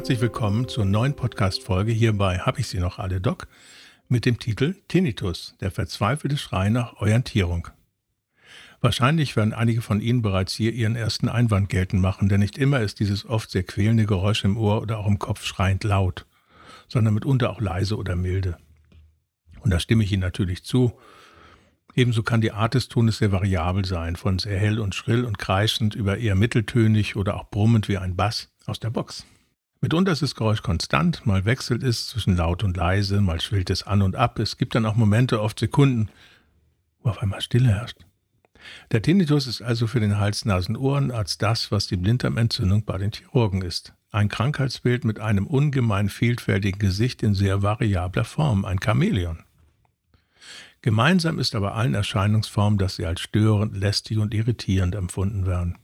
Herzlich willkommen zur neuen Podcast-Folge hier bei Hab ich sie noch alle, Doc? mit dem Titel Tinnitus, der verzweifelte Schrei nach Orientierung. Wahrscheinlich werden einige von Ihnen bereits hier Ihren ersten Einwand geltend machen, denn nicht immer ist dieses oft sehr quälende Geräusch im Ohr oder auch im Kopf schreiend laut, sondern mitunter auch leise oder milde. Und da stimme ich Ihnen natürlich zu. Ebenso kann die Art des Tones sehr variabel sein, von sehr hell und schrill und kreischend über eher mitteltönig oder auch brummend wie ein Bass aus der Box. Mitunter ist das Geräusch konstant, mal wechselt es zwischen laut und leise, mal schwillt es an und ab. Es gibt dann auch Momente, oft Sekunden, wo auf einmal Stille herrscht. Der Tinnitus ist also für den Hals-Nasen-Ohrenarzt das, was die Blinddarmentzündung bei den Chirurgen ist. Ein Krankheitsbild mit einem ungemein vielfältigen Gesicht in sehr variabler Form, ein Chamäleon. Gemeinsam ist aber allen Erscheinungsformen, dass sie als störend, lästig und irritierend empfunden werden.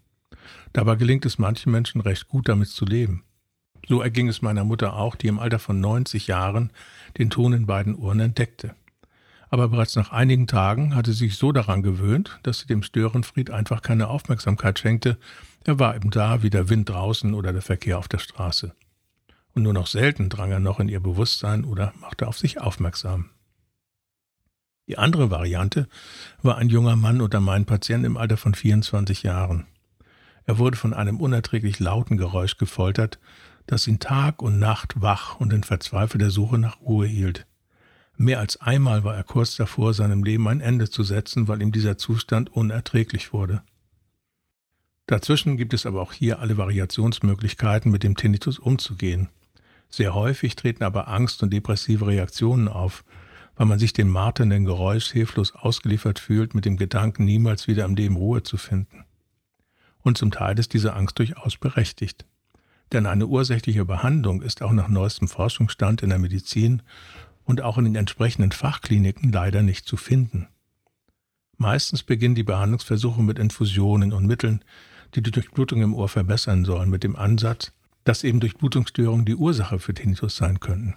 Dabei gelingt es manchen Menschen recht gut, damit zu leben. So erging es meiner Mutter auch, die im Alter von 90 Jahren den Ton in beiden Ohren entdeckte aber bereits nach einigen Tagen hatte sie sich so daran gewöhnt, dass sie dem Störenfried einfach keine Aufmerksamkeit schenkte, er war eben da wie der Wind draußen oder der Verkehr auf der Straße. Und nur noch selten drang er noch in ihr Bewusstsein oder machte auf sich aufmerksam. Die andere Variante war ein junger Mann unter meinen Patienten im Alter von 24 Jahren. Er wurde von einem unerträglich lauten Geräusch gefoltert, das ihn Tag und Nacht wach und in verzweifelter Suche nach Ruhe hielt. Mehr als einmal war er kurz davor, seinem Leben ein Ende zu setzen, weil ihm dieser Zustand unerträglich wurde. Dazwischen gibt es aber auch hier alle Variationsmöglichkeiten, mit dem Tinnitus umzugehen. Sehr häufig treten aber Angst und depressive Reaktionen auf, weil man sich dem marternden Geräusch hilflos ausgeliefert fühlt, mit dem Gedanken, niemals wieder im Leben Ruhe zu finden. Und zum Teil ist diese Angst durchaus berechtigt. Denn eine ursächliche Behandlung ist auch nach neuestem Forschungsstand in der Medizin und auch in den entsprechenden Fachkliniken leider nicht zu finden. Meistens beginnen die Behandlungsversuche mit Infusionen und Mitteln, die die Durchblutung im Ohr verbessern sollen, mit dem Ansatz, dass eben Durchblutungsstörungen die Ursache für Tinnitus sein könnten.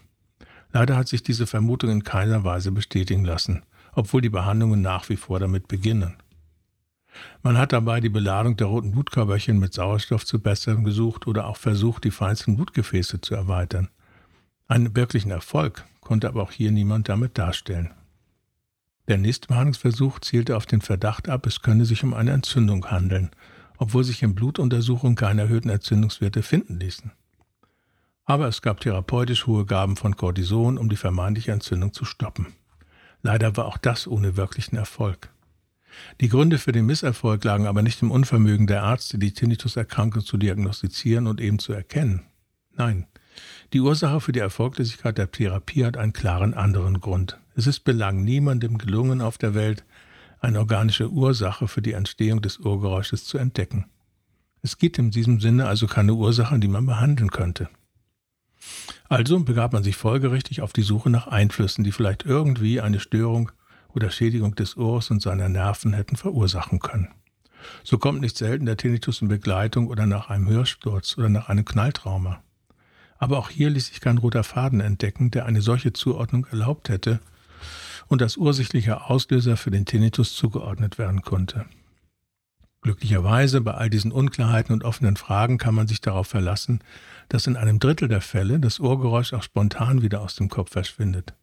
Leider hat sich diese Vermutung in keiner Weise bestätigen lassen, obwohl die Behandlungen nach wie vor damit beginnen. Man hat dabei die Beladung der roten Blutkörperchen mit Sauerstoff zu bessern gesucht oder auch versucht, die feinsten Blutgefäße zu erweitern. Einen wirklichen Erfolg konnte aber auch hier niemand damit darstellen. Der nächste Behandlungsversuch zielte auf den Verdacht ab, es könne sich um eine Entzündung handeln, obwohl sich in Blutuntersuchungen keine erhöhten Entzündungswerte finden ließen. Aber es gab therapeutisch hohe Gaben von Cortison, um die vermeintliche Entzündung zu stoppen. Leider war auch das ohne wirklichen Erfolg. Die Gründe für den Misserfolg lagen aber nicht im Unvermögen der Ärzte, die Tinnituserkrankung zu diagnostizieren und eben zu erkennen. Nein, die Ursache für die Erfolglosigkeit der Therapie hat einen klaren anderen Grund. Es ist belang niemandem gelungen auf der Welt, eine organische Ursache für die Entstehung des Urgeräusches zu entdecken. Es gibt in diesem Sinne also keine Ursache, die man behandeln könnte. Also begab man sich folgerichtig auf die Suche nach Einflüssen, die vielleicht irgendwie eine Störung oder Schädigung des Ohrs und seiner Nerven hätten verursachen können. So kommt nicht selten der Tinnitus in Begleitung oder nach einem Hörsturz oder nach einem Knalltrauma. Aber auch hier ließ sich kein roter Faden entdecken, der eine solche Zuordnung erlaubt hätte und als ursächlicher Auslöser für den Tinnitus zugeordnet werden konnte. Glücklicherweise bei all diesen Unklarheiten und offenen Fragen kann man sich darauf verlassen, dass in einem Drittel der Fälle das Ohrgeräusch auch spontan wieder aus dem Kopf verschwindet.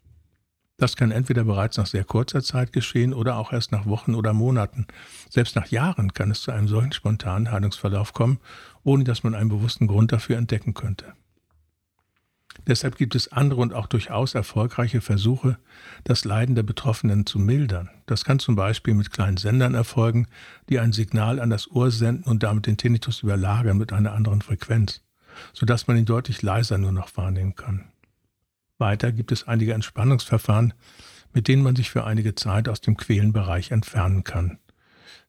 Das kann entweder bereits nach sehr kurzer Zeit geschehen oder auch erst nach Wochen oder Monaten. Selbst nach Jahren kann es zu einem solchen spontanen Heilungsverlauf kommen, ohne dass man einen bewussten Grund dafür entdecken könnte. Deshalb gibt es andere und auch durchaus erfolgreiche Versuche, das Leiden der Betroffenen zu mildern. Das kann zum Beispiel mit kleinen Sendern erfolgen, die ein Signal an das Ohr senden und damit den Tinnitus überlagern mit einer anderen Frequenz, sodass man ihn deutlich leiser nur noch wahrnehmen kann. Weiter gibt es einige Entspannungsverfahren, mit denen man sich für einige Zeit aus dem Quälenbereich entfernen kann,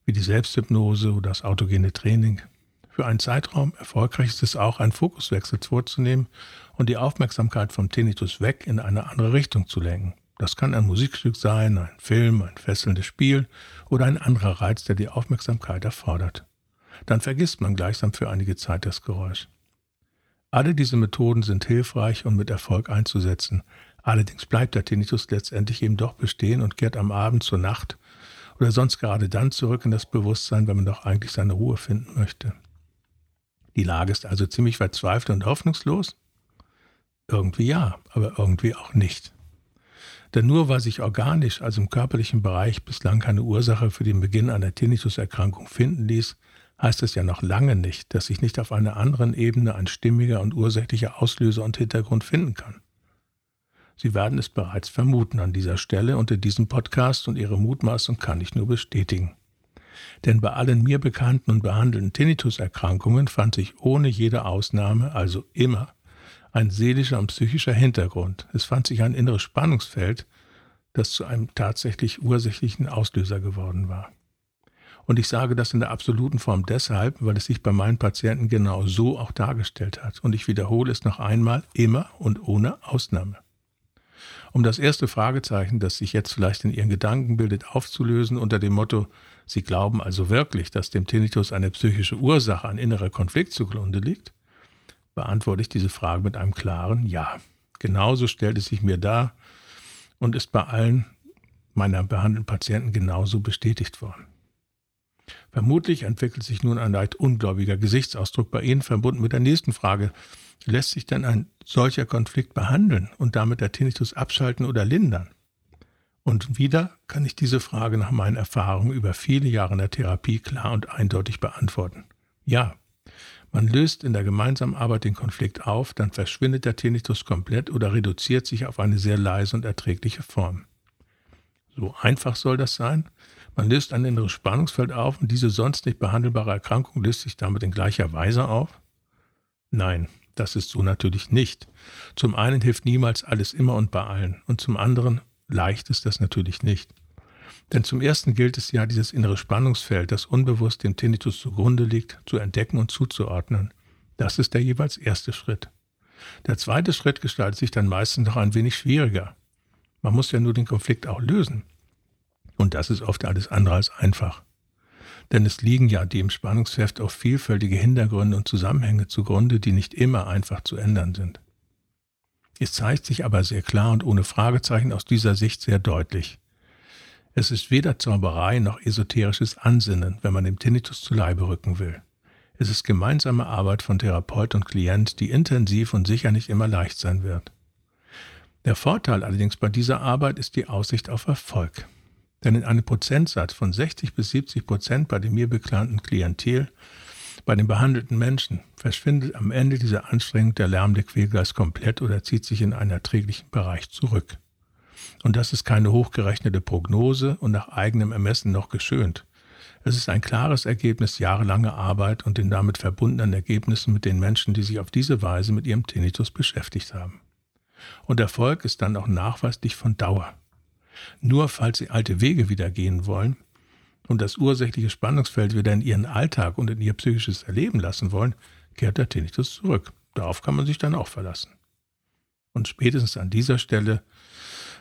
wie die Selbsthypnose oder das autogene Training. Für einen Zeitraum erfolgreich ist es auch, einen Fokuswechsel vorzunehmen und die Aufmerksamkeit vom Tinnitus weg in eine andere Richtung zu lenken. Das kann ein Musikstück sein, ein Film, ein fesselndes Spiel oder ein anderer Reiz, der die Aufmerksamkeit erfordert. Dann vergisst man gleichsam für einige Zeit das Geräusch. Alle diese Methoden sind hilfreich und mit Erfolg einzusetzen. Allerdings bleibt der Tinnitus letztendlich eben doch bestehen und kehrt am Abend zur Nacht oder sonst gerade dann zurück in das Bewusstsein, wenn man doch eigentlich seine Ruhe finden möchte. Die Lage ist also ziemlich verzweifelt und hoffnungslos? Irgendwie ja, aber irgendwie auch nicht. Denn nur weil sich organisch, also im körperlichen Bereich, bislang keine Ursache für den Beginn einer Tinnituserkrankung finden ließ, heißt es ja noch lange nicht, dass sich nicht auf einer anderen Ebene ein stimmiger und ursächlicher Auslöser und Hintergrund finden kann. Sie werden es bereits vermuten an dieser Stelle und in diesem Podcast und Ihre Mutmaßung kann ich nur bestätigen. Denn bei allen mir bekannten und behandelten Tinnituserkrankungen fand sich ohne jede Ausnahme, also immer, ein seelischer und psychischer Hintergrund. Es fand sich ein inneres Spannungsfeld, das zu einem tatsächlich ursächlichen Auslöser geworden war. Und ich sage das in der absoluten Form deshalb, weil es sich bei meinen Patienten genau so auch dargestellt hat. Und ich wiederhole es noch einmal, immer und ohne Ausnahme. Um das erste Fragezeichen, das sich jetzt vielleicht in Ihren Gedanken bildet, aufzulösen unter dem Motto, Sie glauben also wirklich, dass dem Tinnitus eine psychische Ursache, ein innerer Konflikt zugrunde liegt, beantworte ich diese Frage mit einem klaren Ja. Genauso stellt es sich mir dar und ist bei allen meiner behandelten Patienten genauso bestätigt worden. Vermutlich entwickelt sich nun ein leicht ungläubiger Gesichtsausdruck bei Ihnen, verbunden mit der nächsten Frage. Lässt sich denn ein solcher Konflikt behandeln und damit der Tinnitus abschalten oder lindern? Und wieder kann ich diese Frage nach meinen Erfahrungen über viele Jahre in der Therapie klar und eindeutig beantworten. Ja, man löst in der gemeinsamen Arbeit den Konflikt auf, dann verschwindet der Tinnitus komplett oder reduziert sich auf eine sehr leise und erträgliche Form. So einfach soll das sein, man löst ein inneres Spannungsfeld auf und diese sonst nicht behandelbare Erkrankung löst sich damit in gleicher Weise auf? Nein, das ist so natürlich nicht. Zum einen hilft niemals alles immer und bei allen und zum anderen leicht ist das natürlich nicht. Denn zum ersten gilt es ja, dieses innere Spannungsfeld, das unbewusst dem Tinnitus zugrunde liegt, zu entdecken und zuzuordnen. Das ist der jeweils erste Schritt. Der zweite Schritt gestaltet sich dann meistens noch ein wenig schwieriger. Man muss ja nur den Konflikt auch lösen. Und das ist oft alles andere als einfach. Denn es liegen ja dem Spannungsheft auch vielfältige Hintergründe und Zusammenhänge zugrunde, die nicht immer einfach zu ändern sind. Es zeigt sich aber sehr klar und ohne Fragezeichen aus dieser Sicht sehr deutlich. Es ist weder Zauberei noch esoterisches Ansinnen, wenn man dem Tinnitus zu Leibe rücken will. Es ist gemeinsame Arbeit von Therapeut und Klient, die intensiv und sicher nicht immer leicht sein wird. Der Vorteil allerdings bei dieser Arbeit ist die Aussicht auf Erfolg. Denn in einem Prozentsatz von 60 bis 70 Prozent bei dem mir bekannten Klientel, bei den behandelten Menschen, verschwindet am Ende dieser Anstrengung der lärmende Quälgeist komplett oder zieht sich in einen erträglichen Bereich zurück. Und das ist keine hochgerechnete Prognose und nach eigenem Ermessen noch geschönt. Es ist ein klares Ergebnis jahrelanger Arbeit und den damit verbundenen Ergebnissen mit den Menschen, die sich auf diese Weise mit ihrem Tinnitus beschäftigt haben. Und Erfolg ist dann auch nachweislich von Dauer. Nur falls Sie alte Wege wieder gehen wollen und das ursächliche Spannungsfeld wieder in Ihren Alltag und in Ihr psychisches Erleben lassen wollen, kehrt der Tinnitus zurück. Darauf kann man sich dann auch verlassen. Und spätestens an dieser Stelle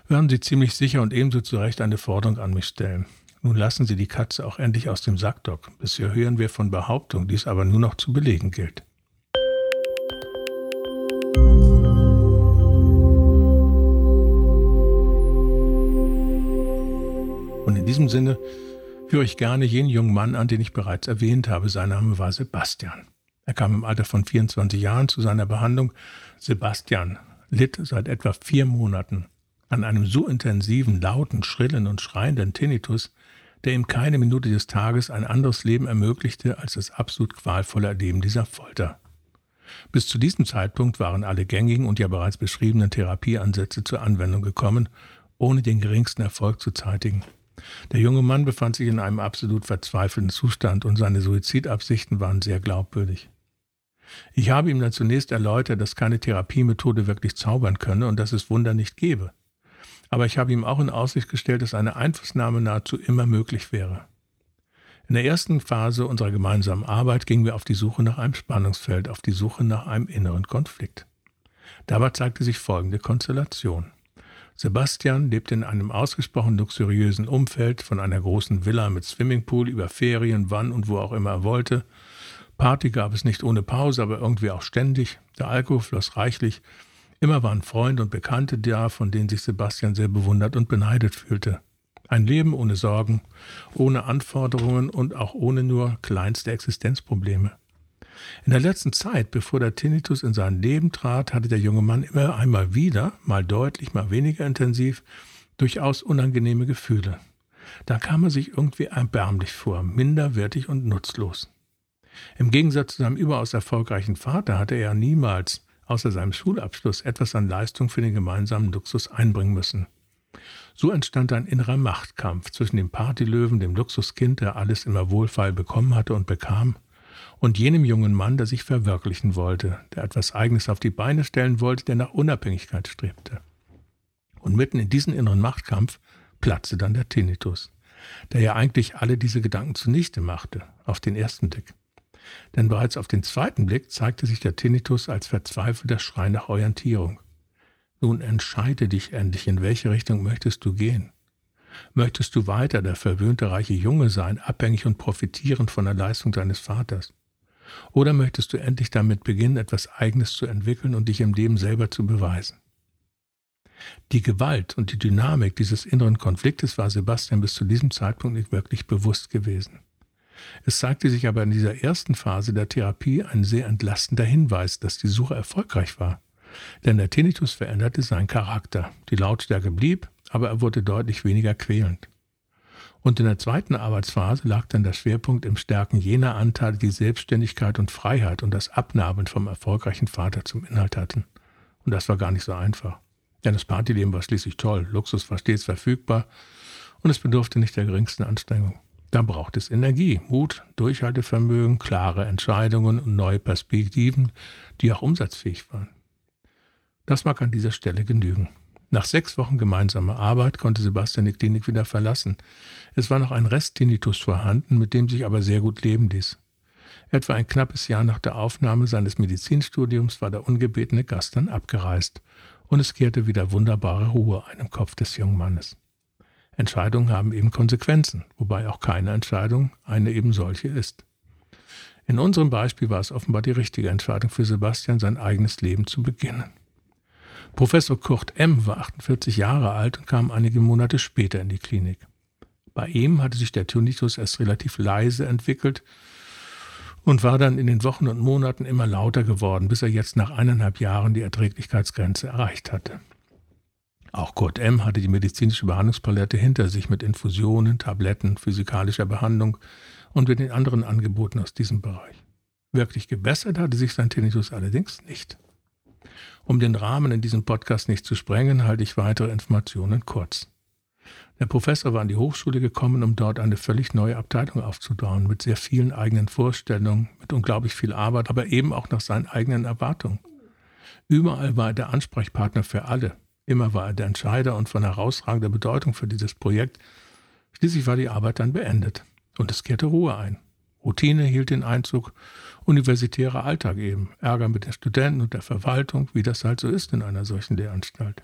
werden Sie ziemlich sicher und ebenso zu Recht eine Forderung an mich stellen. Nun lassen Sie die Katze auch endlich aus dem Sack, Doc. Bisher hören wir von Behauptungen, die es aber nur noch zu belegen gilt. In diesem Sinne führe ich gerne jenen jungen Mann an, den ich bereits erwähnt habe. Sein Name war Sebastian. Er kam im Alter von 24 Jahren zu seiner Behandlung. Sebastian litt seit etwa vier Monaten an einem so intensiven, lauten, schrillen und schreienden Tinnitus, der ihm keine Minute des Tages ein anderes Leben ermöglichte als das absolut qualvolle Erleben dieser Folter. Bis zu diesem Zeitpunkt waren alle gängigen und ja bereits beschriebenen Therapieansätze zur Anwendung gekommen, ohne den geringsten Erfolg zu zeitigen. Der junge Mann befand sich in einem absolut verzweifelten Zustand und seine Suizidabsichten waren sehr glaubwürdig. Ich habe ihm dann zunächst erläutert, dass keine Therapiemethode wirklich zaubern könne und dass es Wunder nicht gebe. Aber ich habe ihm auch in Aussicht gestellt, dass eine Einflussnahme nahezu immer möglich wäre. In der ersten Phase unserer gemeinsamen Arbeit gingen wir auf die Suche nach einem Spannungsfeld, auf die Suche nach einem inneren Konflikt. Dabei zeigte sich folgende Konstellation. Sebastian lebte in einem ausgesprochen luxuriösen Umfeld, von einer großen Villa mit Swimmingpool über Ferien, wann und wo auch immer er wollte. Party gab es nicht ohne Pause, aber irgendwie auch ständig. Der Alkohol floss reichlich. Immer waren Freunde und Bekannte da, von denen sich Sebastian sehr bewundert und beneidet fühlte. Ein Leben ohne Sorgen, ohne Anforderungen und auch ohne nur kleinste Existenzprobleme. In der letzten Zeit, bevor der Tinnitus in sein Leben trat, hatte der junge Mann immer einmal wieder, mal deutlich, mal weniger intensiv, durchaus unangenehme Gefühle. Da kam er sich irgendwie erbärmlich vor, minderwertig und nutzlos. Im Gegensatz zu seinem überaus erfolgreichen Vater hatte er niemals, außer seinem Schulabschluss, etwas an Leistung für den gemeinsamen Luxus einbringen müssen. So entstand ein innerer Machtkampf zwischen dem Partylöwen, dem Luxuskind, der alles immer wohlfeil bekommen hatte und bekam, und jenem jungen Mann, der sich verwirklichen wollte, der etwas Eigenes auf die Beine stellen wollte, der nach Unabhängigkeit strebte. Und mitten in diesen inneren Machtkampf platzte dann der Tinnitus, der ja eigentlich alle diese Gedanken zunichte machte, auf den ersten Blick. Denn bereits auf den zweiten Blick zeigte sich der Tinnitus als verzweifelter Schrei nach Orientierung. Nun entscheide dich endlich, in welche Richtung möchtest du gehen. Möchtest du weiter der verwöhnte reiche Junge sein, abhängig und profitierend von der Leistung deines Vaters? Oder möchtest du endlich damit beginnen, etwas Eigenes zu entwickeln und dich im Leben selber zu beweisen? Die Gewalt und die Dynamik dieses inneren Konfliktes war Sebastian bis zu diesem Zeitpunkt nicht wirklich bewusst gewesen. Es zeigte sich aber in dieser ersten Phase der Therapie ein sehr entlastender Hinweis, dass die Suche erfolgreich war. Denn der Tinnitus veränderte seinen Charakter. Die Lautstärke blieb, aber er wurde deutlich weniger quälend. Und in der zweiten Arbeitsphase lag dann der Schwerpunkt im Stärken jener Anteile, die Selbstständigkeit und Freiheit und das Abnahmen vom erfolgreichen Vater zum Inhalt hatten. Und das war gar nicht so einfach. Denn das Partyleben war schließlich toll, Luxus war stets verfügbar und es bedurfte nicht der geringsten Anstrengung. Da braucht es Energie, Mut, Durchhaltevermögen, klare Entscheidungen und neue Perspektiven, die auch umsatzfähig waren. Das mag an dieser Stelle genügen. Nach sechs Wochen gemeinsamer Arbeit konnte Sebastian die Klinik wieder verlassen. Es war noch ein Rest-Tinnitus vorhanden, mit dem sich aber sehr gut leben ließ. Etwa ein knappes Jahr nach der Aufnahme seines Medizinstudiums war der ungebetene Gast dann abgereist und es kehrte wieder wunderbare Ruhe ein im Kopf des jungen Mannes. Entscheidungen haben eben Konsequenzen, wobei auch keine Entscheidung eine eben solche ist. In unserem Beispiel war es offenbar die richtige Entscheidung für Sebastian, sein eigenes Leben zu beginnen. Professor Kurt M. war 48 Jahre alt und kam einige Monate später in die Klinik. Bei ihm hatte sich der Tinnitus erst relativ leise entwickelt und war dann in den Wochen und Monaten immer lauter geworden, bis er jetzt nach eineinhalb Jahren die Erträglichkeitsgrenze erreicht hatte. Auch Kurt M. hatte die medizinische Behandlungspalette hinter sich mit Infusionen, Tabletten, physikalischer Behandlung und mit den anderen Angeboten aus diesem Bereich. Wirklich gebessert hatte sich sein Tinnitus allerdings nicht. Um den Rahmen in diesem Podcast nicht zu sprengen, halte ich weitere Informationen kurz. Der Professor war an die Hochschule gekommen, um dort eine völlig neue Abteilung aufzubauen, mit sehr vielen eigenen Vorstellungen, mit unglaublich viel Arbeit, aber eben auch nach seinen eigenen Erwartungen. Überall war er der Ansprechpartner für alle. Immer war er der Entscheider und von herausragender Bedeutung für dieses Projekt. Schließlich war die Arbeit dann beendet und es kehrte Ruhe ein. Routine hielt den Einzug, universitärer Alltag eben, Ärger mit den Studenten und der Verwaltung, wie das halt so ist in einer solchen Lehranstalt.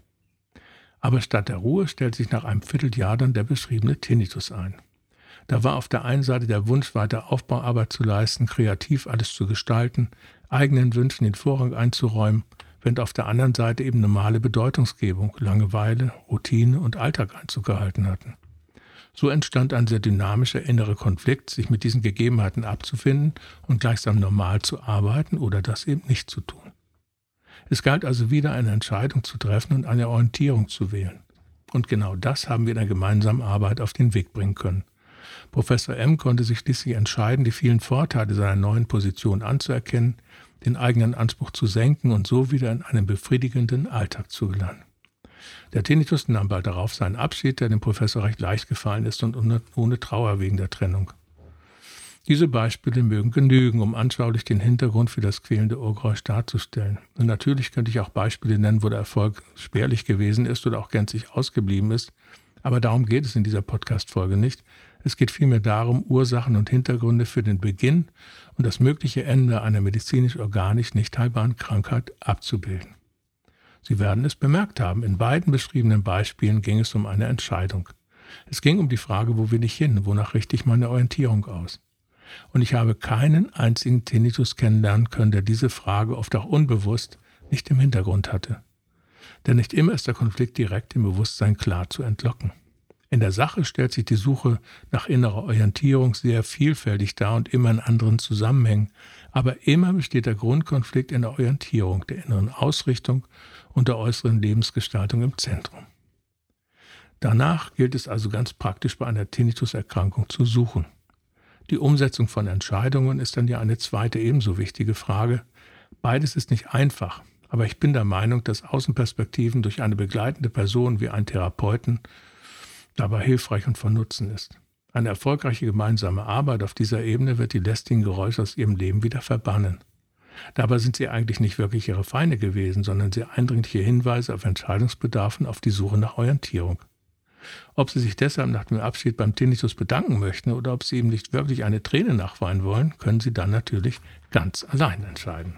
Aber statt der Ruhe stellt sich nach einem Vierteljahr dann der beschriebene Tinnitus ein. Da war auf der einen Seite der Wunsch, weiter Aufbauarbeit zu leisten, kreativ alles zu gestalten, eigenen Wünschen den Vorrang einzuräumen, während auf der anderen Seite eben normale Bedeutungsgebung, Langeweile, Routine und Alltag Einzug gehalten hatten. So entstand ein sehr dynamischer innerer Konflikt, sich mit diesen Gegebenheiten abzufinden und gleichsam normal zu arbeiten oder das eben nicht zu tun. Es galt also wieder eine Entscheidung zu treffen und eine Orientierung zu wählen. Und genau das haben wir in der gemeinsamen Arbeit auf den Weg bringen können. Professor M konnte sich schließlich entscheiden, die vielen Vorteile seiner neuen Position anzuerkennen, den eigenen Anspruch zu senken und so wieder in einen befriedigenden Alltag zu gelangen. Der Tinnitus nahm bald darauf seinen Abschied, der dem Professor recht leicht gefallen ist und ohne Trauer wegen der Trennung. Diese Beispiele mögen genügen, um anschaulich den Hintergrund für das quälende Ohrgeräusch darzustellen. Und natürlich könnte ich auch Beispiele nennen, wo der Erfolg spärlich gewesen ist oder auch gänzlich ausgeblieben ist. Aber darum geht es in dieser Podcast-Folge nicht. Es geht vielmehr darum, Ursachen und Hintergründe für den Beginn und das mögliche Ende einer medizinisch-organisch nicht heilbaren Krankheit abzubilden. Sie werden es bemerkt haben, in beiden beschriebenen Beispielen ging es um eine Entscheidung. Es ging um die Frage, wo will ich hin, wonach richte ich meine Orientierung aus. Und ich habe keinen einzigen Tinnitus kennenlernen können, der diese Frage oft auch unbewusst nicht im Hintergrund hatte. Denn nicht immer ist der Konflikt direkt im Bewusstsein klar zu entlocken. In der Sache stellt sich die Suche nach innerer Orientierung sehr vielfältig dar und immer in anderen Zusammenhängen, aber immer besteht der Grundkonflikt in der Orientierung, der inneren Ausrichtung und der äußeren Lebensgestaltung im Zentrum. Danach gilt es also ganz praktisch bei einer Tinnituserkrankung zu suchen. Die Umsetzung von Entscheidungen ist dann ja eine zweite ebenso wichtige Frage. Beides ist nicht einfach, aber ich bin der Meinung, dass Außenperspektiven durch eine begleitende Person wie einen Therapeuten dabei hilfreich und von Nutzen ist. Eine erfolgreiche gemeinsame Arbeit auf dieser Ebene wird die lästigen Geräusche aus ihrem Leben wieder verbannen. Dabei sind sie eigentlich nicht wirklich ihre Feinde gewesen, sondern sehr eindringliche Hinweise auf Entscheidungsbedarf und auf die Suche nach Orientierung. Ob sie sich deshalb nach dem Abschied beim Tinnitus bedanken möchten oder ob sie ihm nicht wirklich eine Träne nachweinen wollen, können sie dann natürlich ganz allein entscheiden.